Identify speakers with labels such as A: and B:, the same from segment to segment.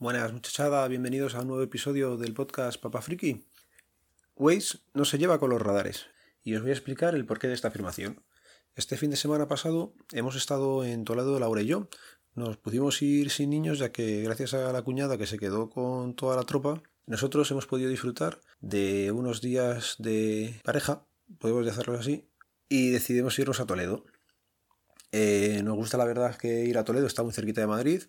A: Buenas muchachada, bienvenidos a un nuevo episodio del podcast Papa Friki. Waze no se lleva con los radares y os voy a explicar el porqué de esta afirmación. Este fin de semana pasado hemos estado en Toledo, Laura y yo. Nos pudimos ir sin niños ya que gracias a la cuñada que se quedó con toda la tropa, nosotros hemos podido disfrutar de unos días de pareja, podemos decirlo así, y decidimos irnos a Toledo. Eh, nos gusta la verdad que ir a Toledo está muy cerquita de Madrid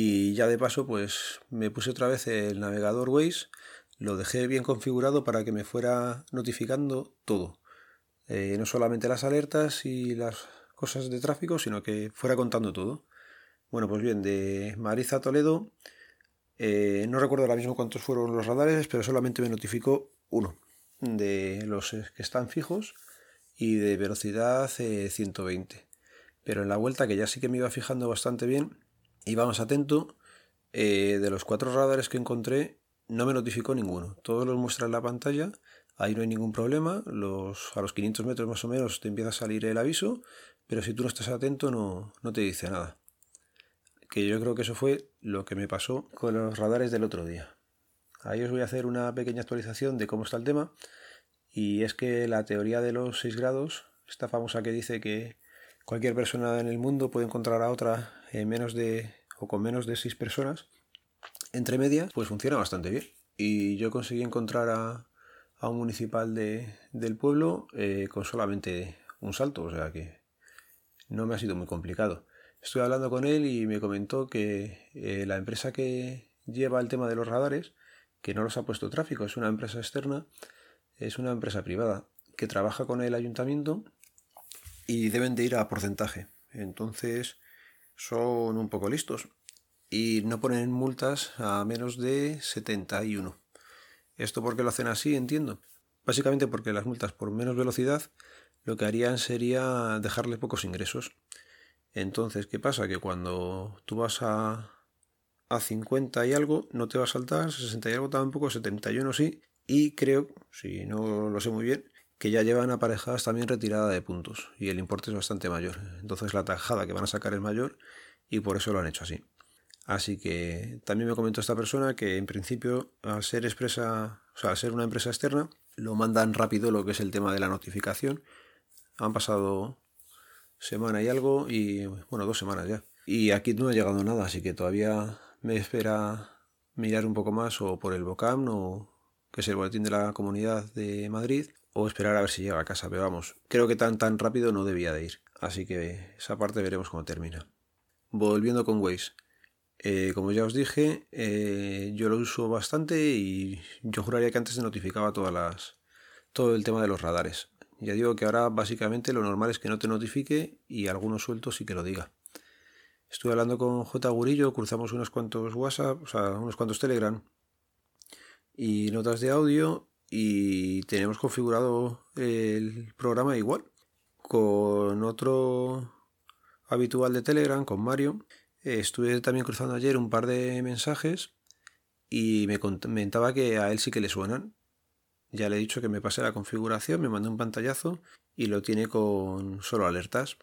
A: y ya de paso, pues me puse otra vez el navegador Waze, lo dejé bien configurado para que me fuera notificando todo. Eh, no solamente las alertas y las cosas de tráfico, sino que fuera contando todo. Bueno, pues bien, de Madrid a Toledo, eh, no recuerdo ahora mismo cuántos fueron los radares, pero solamente me notificó uno de los que están fijos y de velocidad 120. Eh, pero en la vuelta, que ya sí que me iba fijando bastante bien, y vamos atento, eh, de los cuatro radares que encontré, no me notificó ninguno. Todos los muestra en la pantalla, ahí no hay ningún problema. Los, a los 500 metros más o menos te empieza a salir el aviso, pero si tú no estás atento no, no te dice nada. Que yo creo que eso fue lo que me pasó con los radares del otro día. Ahí os voy a hacer una pequeña actualización de cómo está el tema. Y es que la teoría de los 6 grados, esta famosa que dice que cualquier persona en el mundo puede encontrar a otra en menos de o con menos de 6 personas, entre medias, pues funciona bastante bien. Y yo conseguí encontrar a, un municipal de, del pueblo eh, con solamente un salto, o sea que no me ha sido muy complicado. Estoy hablando con él y me comentó que eh, la empresa que lleva el tema de los radares, que no los ha puesto tráfico, es una empresa externa, es una empresa privada que trabaja con el ayuntamiento y deben de ir a porcentaje. Entonces, son un poco listos y no ponen multas a menos de 71. ¿Esto por qué lo hacen así? Entiendo. Básicamente porque las multas por menos velocidad lo que harían sería dejarle pocos ingresos. Entonces, ¿qué pasa? Que cuando tú vas a, a 50 y algo, no te va a saltar, 60 y algo tampoco, 71 sí, y creo, si no lo sé muy bien, que ya llevan aparejadas también retirada de puntos y el importe es bastante mayor. Entonces la tajada que van a sacar es mayor y por eso lo han hecho así. Así que también me comentó esta persona que en principio al ser expresa, o sea, al ser una empresa externa, lo mandan rápido lo que es el tema de la notificación. Han pasado semana y algo y bueno, dos semanas ya. Y aquí no ha llegado nada, así que todavía me espera mirar un poco más o por el BOCAM o que es el boletín de la Comunidad de Madrid o esperar a ver si llega a casa, pero vamos, creo que tan tan rápido no debía de ir, así que esa parte veremos cómo termina. Volviendo con Waze, eh, como ya os dije, eh, yo lo uso bastante y yo juraría que antes se notificaba todas las, todo el tema de los radares. Ya digo que ahora básicamente lo normal es que no te notifique y algunos sueltos sí que lo diga. Estuve hablando con J. Gurillo, cruzamos unos cuantos WhatsApp, o sea, unos cuantos Telegram y notas de audio y tenemos configurado el programa igual con otro habitual de Telegram, con Mario. Estuve también cruzando ayer un par de mensajes y me comentaba que a él sí que le suenan. Ya le he dicho que me pase la configuración, me mandó un pantallazo y lo tiene con solo alertas.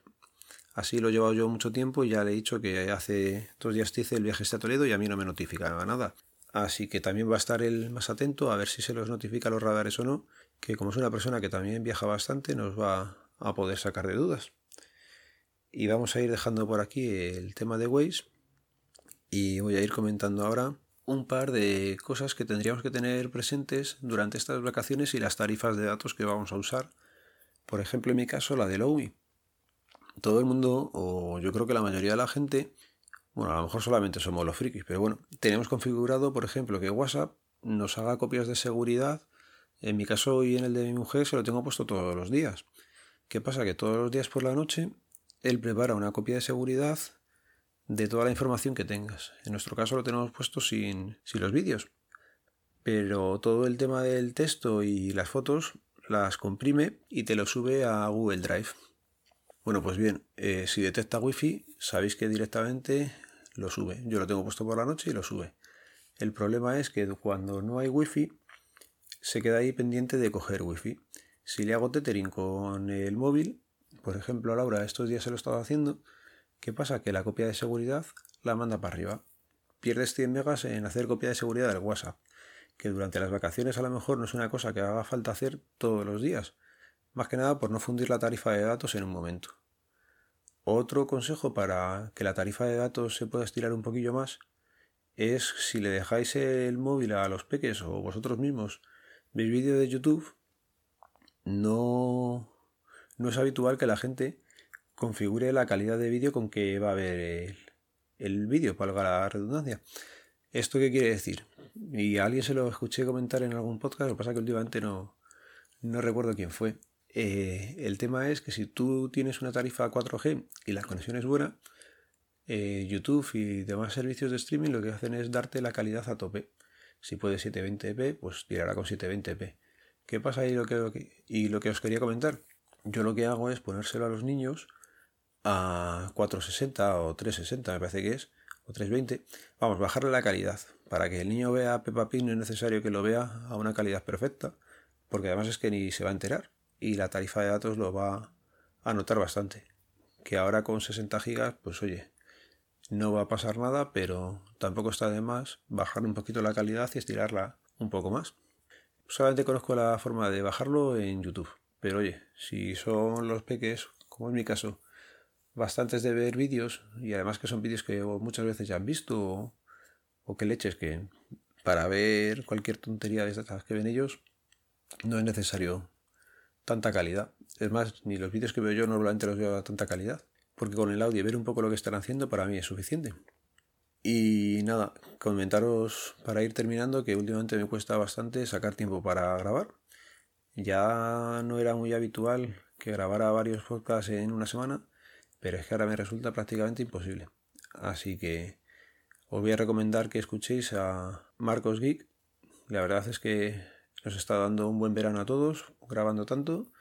A: Así lo he llevado yo mucho tiempo y ya le he dicho que hace dos días te hice el viaje a Toledo y a mí no me notificaba nada. Así que también va a estar él más atento a ver si se los notifica los radares o no, que como es una persona que también viaja bastante, nos va a poder sacar de dudas. Y vamos a ir dejando por aquí el tema de Waze y voy a ir comentando ahora un par de cosas que tendríamos que tener presentes durante estas vacaciones y las tarifas de datos que vamos a usar. Por ejemplo, en mi caso, la de Lowy. Todo el mundo, o yo creo que la mayoría de la gente, bueno, a lo mejor solamente somos los frikis, pero bueno, tenemos configurado, por ejemplo, que WhatsApp nos haga copias de seguridad. En mi caso y en el de mi mujer se lo tengo puesto todos los días. ¿Qué pasa? Que todos los días por la noche él prepara una copia de seguridad de toda la información que tengas. En nuestro caso lo tenemos puesto sin, sin los vídeos. Pero todo el tema del texto y las fotos las comprime y te lo sube a Google Drive. Bueno, pues bien, eh, si detecta wifi, sabéis que directamente lo sube. Yo lo tengo puesto por la noche y lo sube. El problema es que cuando no hay wifi, se queda ahí pendiente de coger wifi. Si le hago tethering con el móvil, por ejemplo, Laura estos días se lo he estado haciendo, ¿qué pasa? Que la copia de seguridad la manda para arriba. pierdes 100 megas en hacer copia de seguridad del WhatsApp, que durante las vacaciones a lo mejor no es una cosa que haga falta hacer todos los días, más que nada por no fundir la tarifa de datos en un momento. Otro consejo para que la tarifa de datos se pueda estirar un poquillo más es si le dejáis el móvil a los peques o vosotros mismos veis vídeo de YouTube, no, no es habitual que la gente configure la calidad de vídeo con que va a ver el, vídeo, valga la redundancia. ¿Esto qué quiere decir? Y a alguien se lo escuché comentar en algún podcast, lo que pasa es que últimamente no, no recuerdo quién fue. Eh, el tema es que si tú tienes una tarifa 4G y la conexión es buena, eh, YouTube y demás servicios de streaming lo que hacen es darte la calidad a tope. Si puede 720p, pues tirará con 720p. ¿Qué pasa ahí lo que, y lo que os quería comentar? Yo lo que hago es ponérselo a los niños a 460 o 360, me parece que es, o 320. Vamos, bajarle la calidad. Para que el niño vea Peppa Pig no es necesario que lo vea a una calidad perfecta, porque además es que ni se va a enterar y la tarifa de datos lo va a notar bastante. Que ahora con 60 gigas, pues oye, no va a pasar nada, pero tampoco está de más bajar un poquito la calidad y estirarla un poco más. Solamente conozco la forma de bajarlo en YouTube. Pero oye, si son los peques, como en mi caso, bastantes de ver vídeos y además que son vídeos que muchas veces ya han visto o, que leches que para ver cualquier tontería de estas que ven ellos no es necesario tanta calidad. Es más, ni los vídeos que veo yo normalmente los veo a tanta calidad, porque con el audio ver un poco lo que están haciendo para mí es suficiente. Y nada, comentaros para ir terminando que últimamente me cuesta bastante sacar tiempo para grabar. Ya no era muy habitual que grabara varios podcasts en una semana pero es que ahora me resulta prácticamente imposible. Así que os voy a recomendar que escuchéis a Marcos Geek. La verdad es que nos está dando un buen verano a todos, grabando tanto.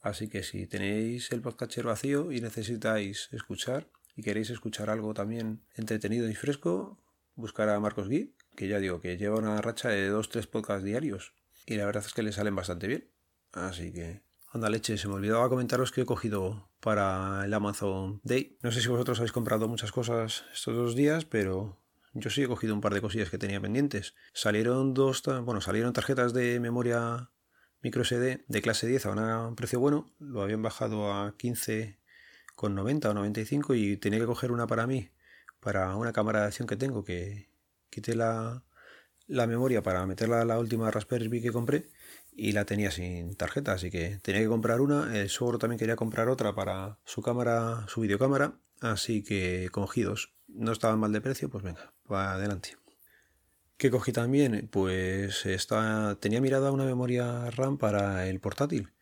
A: Así que si tenéis el podcaster vacío y necesitáis escuchar y queréis escuchar algo también entretenido y fresco, buscar a Marcos Geek, que ya digo que lleva una racha de 2-3 podcasts diarios. Y la verdad es que le salen bastante bien. Así que Anda leche, se me olvidaba comentaros que he cogido para el Amazon Day. No sé si vosotros habéis comprado muchas cosas estos dos días, pero yo sí he cogido un par de cosillas que tenía pendientes. Salieron dos, bueno, salieron tarjetas de memoria micro SD de clase 10 a un precio bueno. Lo habían bajado a 15,90 o 95 y tenía que coger una para mí, para una cámara de acción que tengo, que quité la, la memoria para meterla a la última Raspberry Pi que compré y la tenía sin tarjeta, así que tenía que comprar una. El suegro también quería comprar otra para su cámara, su videocámara, así que cogí dos. No estaban mal de precio, pues venga, adelante. ¿Qué cogí también? Pues está, tenía mirada una memoria RAM para el portátil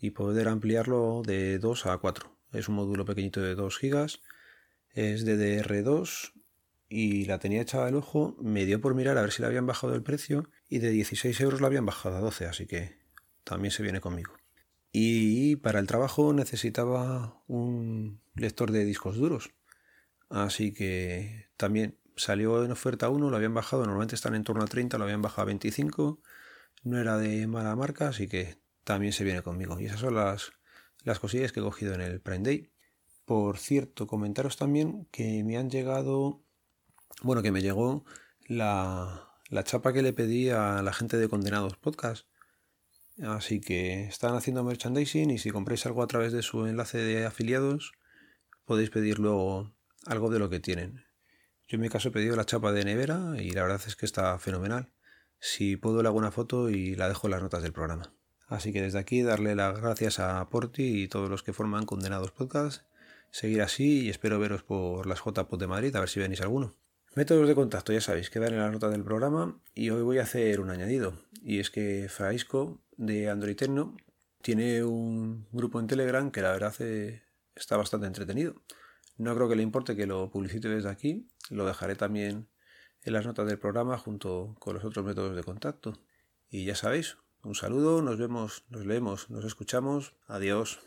A: y poder ampliarlo de 2 a 4. Es un módulo pequeñito de 2 GB, es DDR2 y la tenía echada al ojo, me dio por mirar a ver si le habían bajado el precio y de 16 euros la habían bajado a 12, así que también se viene conmigo. Y para el trabajo necesitaba un lector de discos duros, así que también salió en oferta uno, lo habían bajado, normalmente están en torno a 30, lo habían bajado a 25, no era de mala marca, así que también se viene conmigo. Y esas son las, las cosillas que he cogido en el Prime Day. Por cierto, comentaros también que me han llegado bueno, que me llegó la, la chapa que le pedí a la gente de Condenados Podcast. Así que están haciendo merchandising y si compráis algo a través de su enlace de afiliados, podéis pedir luego algo de lo que tienen. Yo en mi caso he pedido la chapa de nevera y la verdad es que está fenomenal. Si puedo le hago una foto y la dejo en las notas del programa. Así que desde aquí darle las gracias a Porti y todos los que forman Condenados Podcast. Seguir así y espero veros por las JPod de Madrid a ver si venís alguno. Métodos de contacto, ya sabéis, quedan en la nota del programa y hoy voy a hacer un añadido. Y es que Faisco de Android tiene un grupo en Telegram que la verdad eh, está bastante entretenido. No creo que le importe que lo publicite desde aquí, lo dejaré también en las notas del programa junto con los otros métodos de contacto. Y ya sabéis, un saludo, nos vemos, nos leemos, nos escuchamos, adiós.